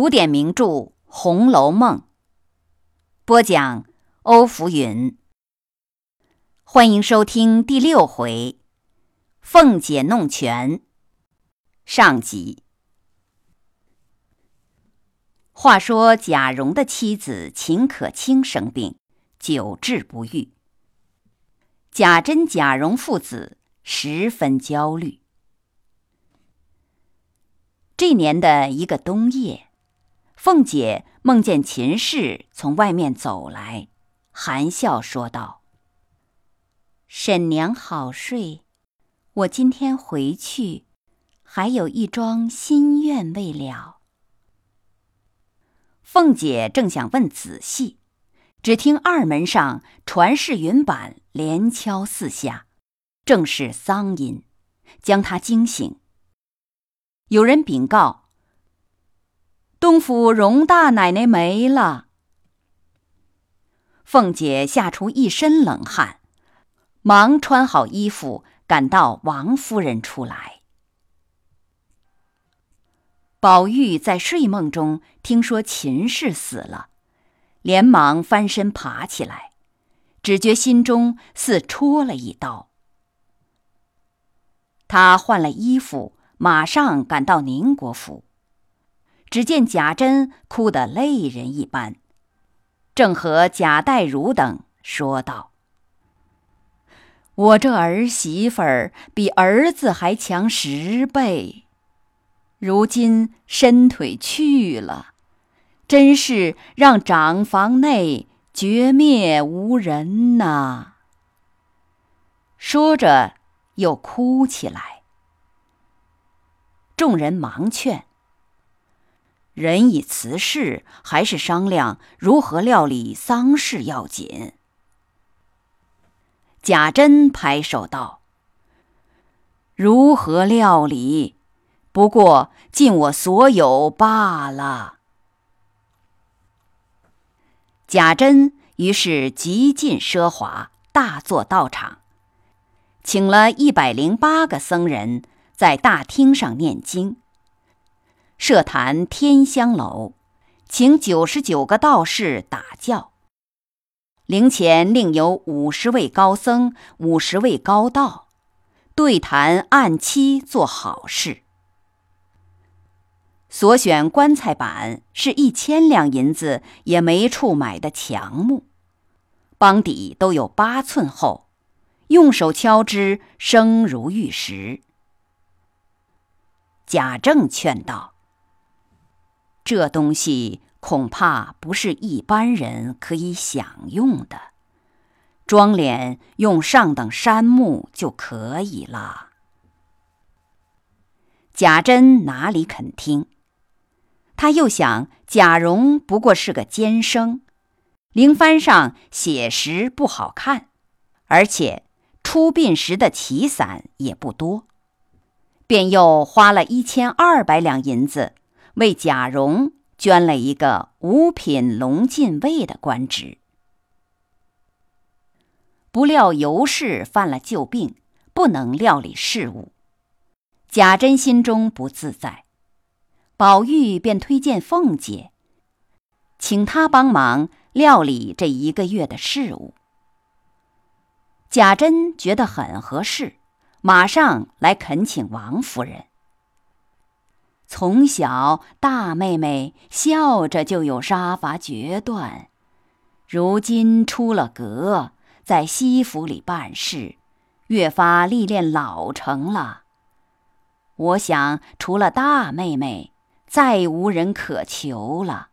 古典名著《红楼梦》播讲，欧福云。欢迎收听第六回《凤姐弄权》上集。话说贾蓉的妻子秦可卿生病，久治不愈。贾珍、贾蓉父子十分焦虑。这年的一个冬夜。凤姐梦见秦氏从外面走来，含笑说道：“婶娘好睡，我今天回去，还有一桩心愿未了。”凤姐正想问仔细，只听二门上传世云板连敲四下，正是丧音，将她惊醒。有人禀告。东府荣大奶奶没了，凤姐吓出一身冷汗，忙穿好衣服赶到王夫人处来。宝玉在睡梦中听说秦氏死了，连忙翻身爬起来，只觉心中似戳了一刀。他换了衣服，马上赶到宁国府。只见贾珍哭得泪人一般，正和贾代儒等说道：“我这儿媳妇儿比儿子还强十倍，如今伸腿去了，真是让长房内绝灭无人呐！”说着又哭起来。众人忙劝。人已辞世，还是商量如何料理丧事要紧。贾珍拍手道：“如何料理？不过尽我所有罢了。”贾珍于是极尽奢华，大做道场，请了一百零八个僧人，在大厅上念经。设坛天香楼，请九十九个道士打教。灵前另有五十位高僧、五十位高道，对谈按期做好事。所选棺材板是一千两银子也没处买的强木，帮底都有八寸厚，用手敲之，声如玉石。贾政劝道。这东西恐怕不是一般人可以享用的，装殓用上等杉木就可以了。贾珍哪里肯听？他又想贾蓉不过是个监生，灵幡上写实不好看，而且出殡时的旗伞也不多，便又花了一千二百两银子。为贾蓉捐了一个五品龙禁尉的官职，不料尤氏犯了旧病，不能料理事务。贾珍心中不自在，宝玉便推荐凤姐，请她帮忙料理这一个月的事务。贾珍觉得很合适，马上来恳请王夫人。从小，大妹妹笑着就有杀伐决断，如今出了阁，在西府里办事，越发历练老成了。我想，除了大妹妹，再无人可求了。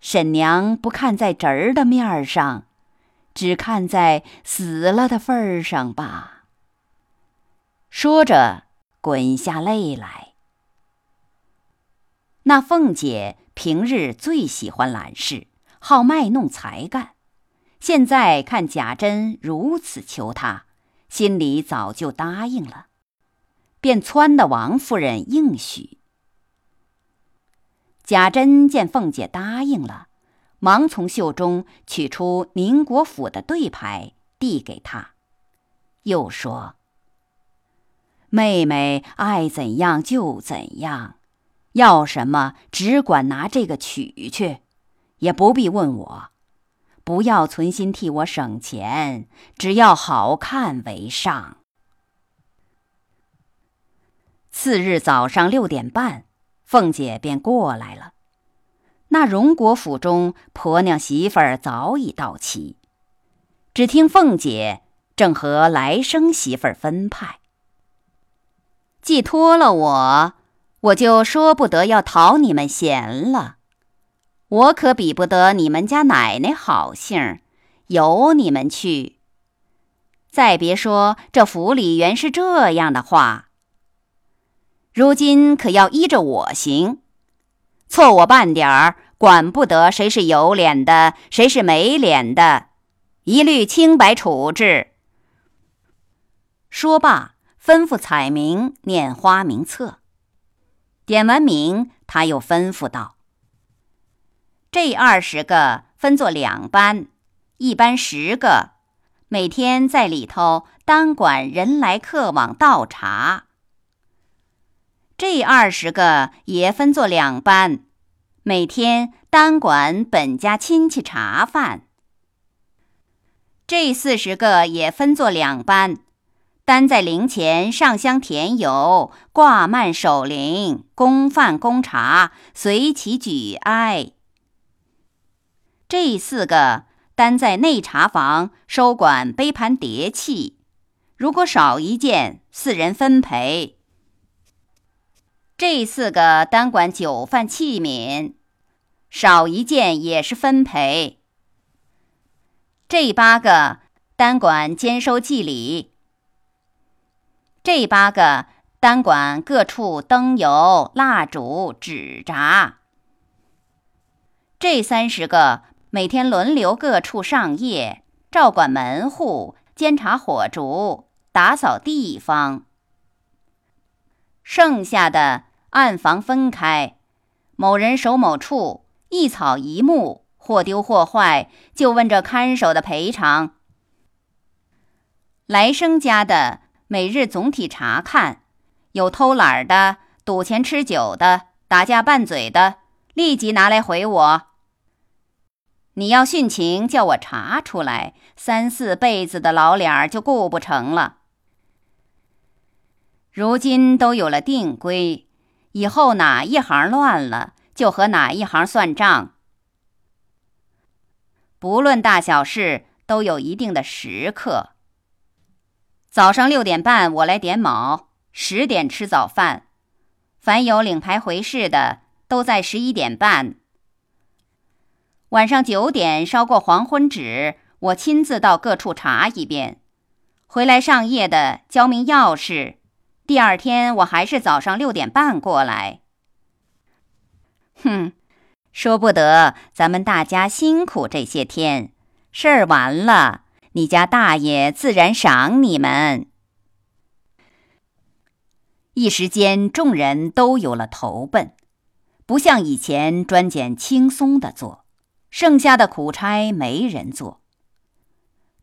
婶娘不看在侄儿的面上，只看在死了的份儿上吧。说着，滚下泪来。那凤姐平日最喜欢揽事，好卖弄才干。现在看贾珍如此求她，心里早就答应了，便撺的王夫人应许。贾珍见凤姐答应了，忙从袖中取出宁国府的对牌，递给她，又说：“妹妹爱怎样就怎样。”要什么只管拿这个取去，也不必问我。不要存心替我省钱，只要好看为上。次日早上六点半，凤姐便过来了。那荣国府中婆娘媳妇儿早已到齐，只听凤姐正和来生媳妇儿分派。既托了我，我就说不得要讨你们嫌了。我可比不得你们家奶奶好性儿，由你们去。再别说这府里原是这样的话，如今可要依着我行。错我半点儿，管不得谁是有脸的，谁是没脸的，一律清白处置。说罢，吩咐彩明念花名册。点完名，他又吩咐道。这二十个分作两班，一班十个，每天在里头单管人来客往倒茶。这二十个也分作两班，每天单管本家亲戚茶饭。这四十个也分作两班，单在灵前上香添油、挂幔守灵、供饭供茶，随其举哀。这四个单在内茶房收管杯盘碟器，如果少一件，四人分赔。这四个单管酒饭器皿，少一件也是分赔。这八个单管兼收祭礼，这八个单管各处灯油、蜡烛、纸扎，这三十个。每天轮流各处上夜，照管门户，监察火烛，打扫地方。剩下的暗房分开，某人守某处，一草一木，或丢或坏，就问这看守的赔偿。来生家的每日总体查看，有偷懒的、赌钱吃酒的、打架拌嘴的，立即拿来回我。你要殉情，叫我查出来，三四辈子的老脸儿就顾不成了。如今都有了定规，以后哪一行乱了，就和哪一行算账。不论大小事，都有一定的时刻。早上六点半，我来点卯，十点吃早饭。凡有领牌回事的，都在十一点半。晚上九点烧过黄昏纸，我亲自到各处查一遍，回来上夜的交明钥匙。第二天我还是早上六点半过来。哼，说不得，咱们大家辛苦这些天，事儿完了，你家大爷自然赏你们。一时间，众人都有了投奔，不像以前专拣轻松的做。剩下的苦差没人做，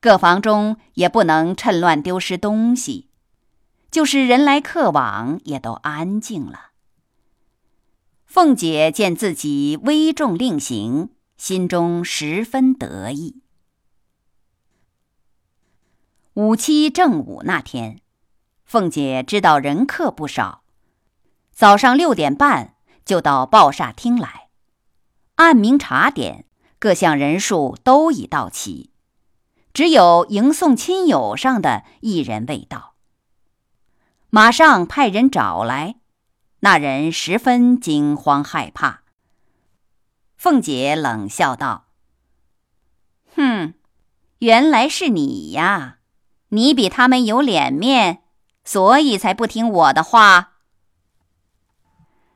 各房中也不能趁乱丢失东西，就是人来客往也都安静了。凤姐见自己危重令行，心中十分得意。五七正午那天，凤姐知道人客不少，早上六点半就到报厦厅来，按名查点。各项人数都已到齐，只有迎送亲友上的一人未到。马上派人找来，那人十分惊慌害怕。凤姐冷笑道：“哼，原来是你呀！你比他们有脸面，所以才不听我的话。”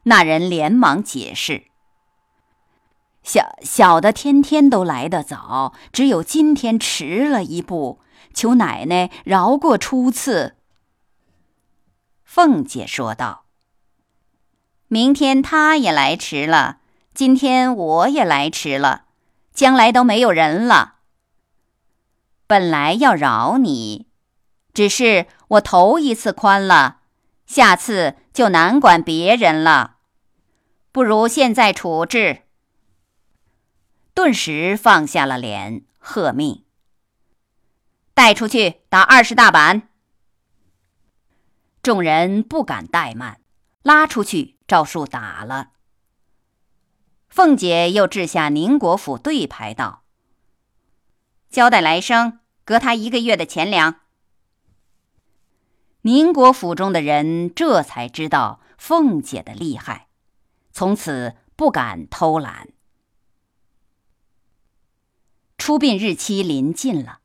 那人连忙解释。小小的天天都来得早，只有今天迟了一步，求奶奶饶过初次。凤姐说道：“明天他也来迟了，今天我也来迟了，将来都没有人了。本来要饶你，只是我头一次宽了，下次就难管别人了。”不如现在处置。顿时放下了脸，喝命：“带出去打二十大板！”众人不敢怠慢，拉出去照数打了。凤姐又掷下宁国府对牌道：“交代来生，革他一个月的钱粮。”宁国府中的人这才知道凤姐的厉害，从此不敢偷懒。出殡日期临近了，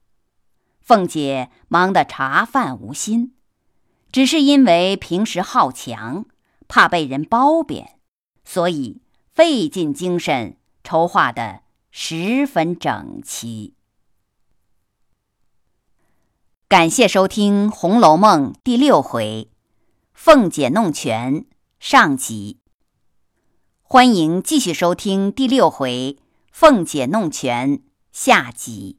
凤姐忙得茶饭无心，只是因为平时好强，怕被人褒贬，所以费尽精神筹划的十分整齐。感谢收听《红楼梦》第六回“凤姐弄权”上集。欢迎继续收听第六回“凤姐弄权”下集。